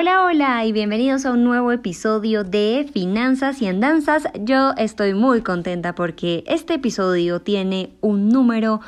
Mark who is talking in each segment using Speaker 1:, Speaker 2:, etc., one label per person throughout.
Speaker 1: Hola, hola y bienvenidos a un nuevo episodio de Finanzas y Andanzas. Yo estoy muy contenta porque este episodio tiene un número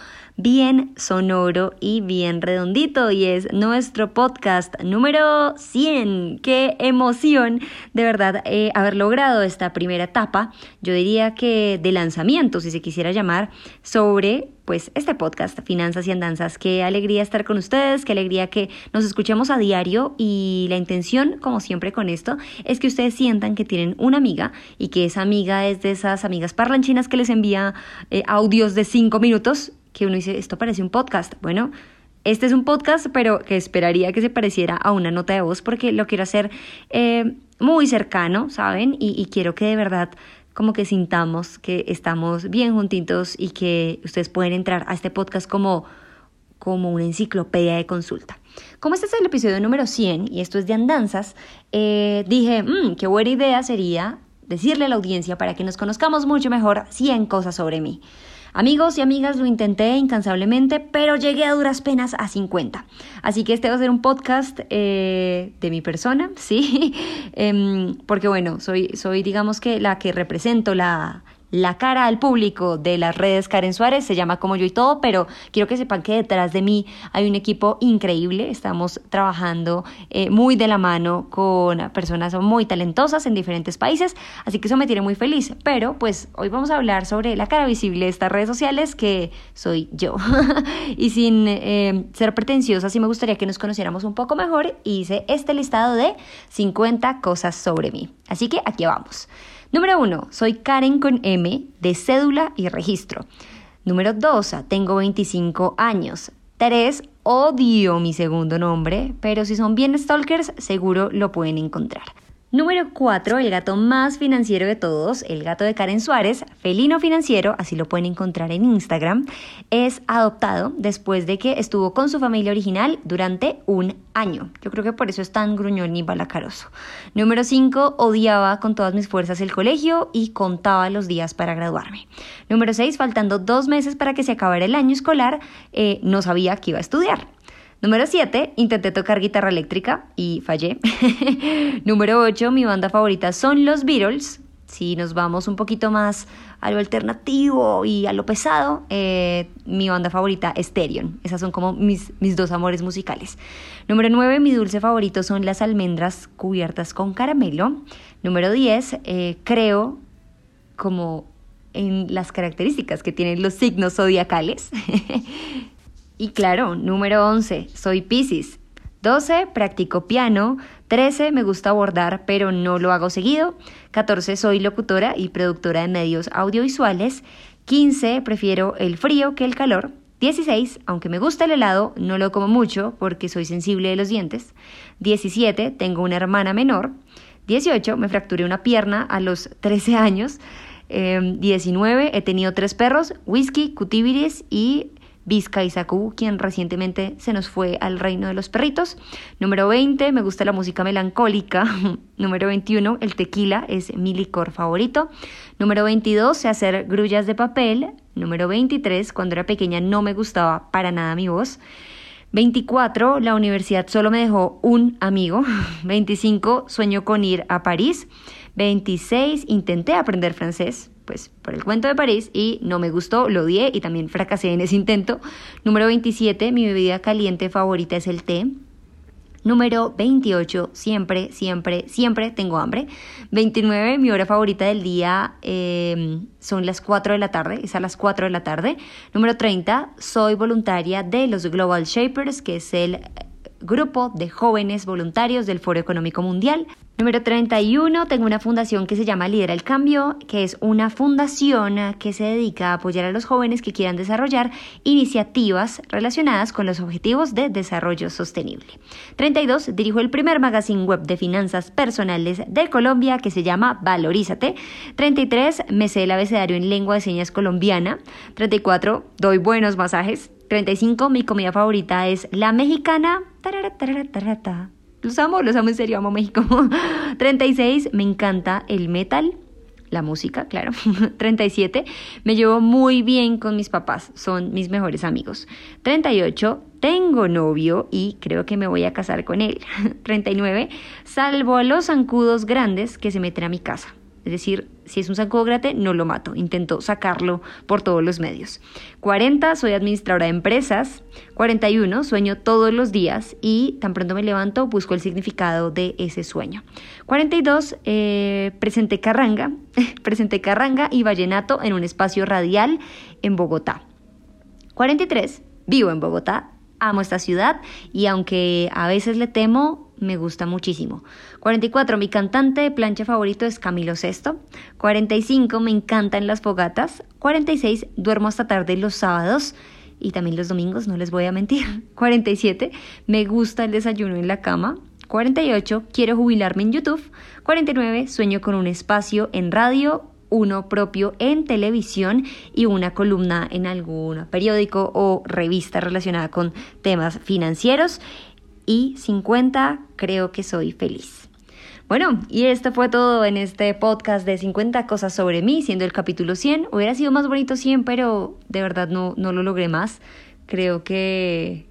Speaker 1: bien sonoro y bien redondito y es nuestro podcast número 100. ¡Qué emoción! De verdad, eh, haber logrado esta primera etapa, yo diría que de lanzamiento, si se quisiera llamar, sobre pues este podcast, Finanzas y Andanzas. Qué alegría estar con ustedes, qué alegría que nos escuchemos a diario y la intención, como siempre con esto, es que ustedes sientan que tienen una amiga y que esa amiga es de esas amigas parlanchinas que les envía eh, audios de cinco minutos que uno dice, esto parece un podcast. Bueno, este es un podcast, pero que esperaría que se pareciera a una nota de voz porque lo quiero hacer eh, muy cercano, ¿saben? Y, quiero que de verdad como que sintamos que estamos bien juntitos y que ustedes pueden entrar a este podcast como, como una enciclopedia de consulta. Como este es el episodio número 100 y esto es de andanzas, eh, dije, mmm, qué buena idea sería decirle a la audiencia para que nos conozcamos mucho mejor 100 cosas sobre mí. Amigos y amigas, lo intenté incansablemente, pero llegué a duras penas a 50. Así que este va a ser un podcast eh, de mi persona, ¿sí? Em, porque bueno, soy, soy digamos que la que represento la, la cara al público de las redes Karen Suárez, se llama como yo y todo, pero quiero que sepan que detrás de mí hay un equipo increíble, estamos trabajando eh, muy de la mano con personas muy talentosas en diferentes países, así que eso me tiene muy feliz, pero pues hoy vamos a hablar sobre la cara visible de estas redes sociales que soy yo. y sin eh, ser pretenciosa, sí me gustaría que nos conociéramos un poco mejor hice este listado de 50 cosas sobre mí. Así que aquí vamos. Número 1. Soy Karen con M de cédula y registro. Número 2. Tengo 25 años. 3. Odio mi segundo nombre, pero si son bien stalkers, seguro lo pueden encontrar. Número 4, el gato más financiero de todos, el gato de Karen Suárez, felino financiero, así lo pueden encontrar en Instagram, es adoptado después de que estuvo con su familia original durante un año. Yo creo que por eso es tan gruñón y balacaroso. Número 5, odiaba con todas mis fuerzas el colegio y contaba los días para graduarme. Número 6, faltando dos meses para que se acabara el año escolar, eh, no sabía que iba a estudiar. Número 7, intenté tocar guitarra eléctrica y fallé. Número 8, mi banda favorita son los Beatles. Si nos vamos un poquito más a lo alternativo y a lo pesado, eh, mi banda favorita es Therion. Esas son como mis, mis dos amores musicales. Número 9, mi dulce favorito son las almendras cubiertas con caramelo. Número 10, eh, creo como en las características que tienen los signos zodiacales. Y claro, número 11, soy Pisces. 12, practico piano. 13, me gusta bordar, pero no lo hago seguido. 14, soy locutora y productora de medios audiovisuales. 15, prefiero el frío que el calor. 16, aunque me gusta el helado, no lo como mucho porque soy sensible de los dientes. 17, tengo una hermana menor. 18, me fracturé una pierna a los 13 años. 19, em, he tenido tres perros, whisky, cutibiris y Vizca Isacu, quien recientemente se nos fue al reino de los perritos. Número 20, me gusta la música melancólica. Número 21, el tequila es mi licor favorito. Número 22, sé hacer grullas de papel. Número 23, cuando era pequeña no me gustaba para nada mi voz. 24, la universidad solo me dejó un amigo. 25, sueño con ir a París. 26, intenté aprender francés pues por el cuento de París y no me gustó, lo odié y también fracasé en ese intento. Número 27, mi bebida caliente favorita es el té. Número 28, siempre, siempre, siempre tengo hambre. 29, mi hora favorita del día em, son las 4 de la tarde, es a las 4 de la tarde. Número 30, soy voluntaria de los Global Shapers, que es el grupo de jóvenes voluntarios del Foro Económico Mundial. Número 31, tengo una fundación que se llama Lidera el Cambio, que es una fundación que se dedica a apoyar a los jóvenes que quieran desarrollar iniciativas relacionadas con los objetivos de desarrollo sostenible. 32, dirijo el primer magazine web de finanzas personales de Colombia que se llama Valorízate. 33, me sé el abecedario en lengua de señas colombiana. 34, doy buenos masajes. 35, mi comida favorita es la mexicana. Los amo, los amo en serio, amo México. 36, me encanta el metal, la música, claro. 37, me llevo muy bien con mis papás, son mis mejores amigos. 38, tengo novio y creo que me voy a casar con él. 39, salvo a los zancudos grandes que se meten a mi casa. Es decir, si es un saco grate, no lo mato. Intento sacarlo por todos los medios. 40, soy administradora de empresas. 41, sueño todos los días y tan pronto me levanto busco el significado de ese sueño. 42, eh, presenté carranga, presenté carranga y vallenato en un espacio radial en Bogotá. 43, vivo en Bogotá, amo esta ciudad y aunque a veces le temo, me gusta muchísimo. 44, mi cantante de plancha favorito es Camilo VI. 45, me encantan las fogatas. 46, duermo hasta tarde los sábados y también los domingos, no les voy a mentir. 47, me gusta el desayuno en la cama. 48, quiero jubilarme en YouTube. 49, sueño con un espacio en radio, uno propio en televisión y una columna en algún periódico o revista relacionada con temas financieros y 50 creo que soy feliz. Bueno, y esto fue todo en este podcast de 50 cosas sobre mí, siendo el capítulo 100. Hubiera sido más bonito 100, pero de verdad no, no lo logré más. Creo que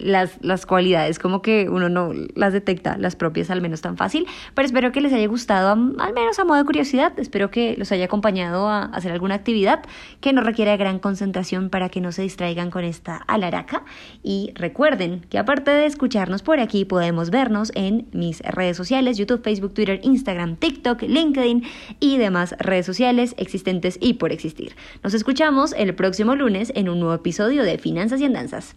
Speaker 1: las, las cualidades como que uno no las detecta las propias al menos tan fácil, pero espero que les haya gustado al menos a modo de curiosidad, espero que los haya acompañado a hacer alguna actividad que no requiera gran concentración para que no se distraigan con esta alaraca y recuerden que aparte de escucharnos por aquí podemos vernos en mis redes sociales, YouTube, Facebook, Twitter, Instagram, TikTok, LinkedIn y demás redes sociales existentes y por existir. Nos escuchamos el próximo lunes en un nuevo episodio de Finanzas y Andanzas.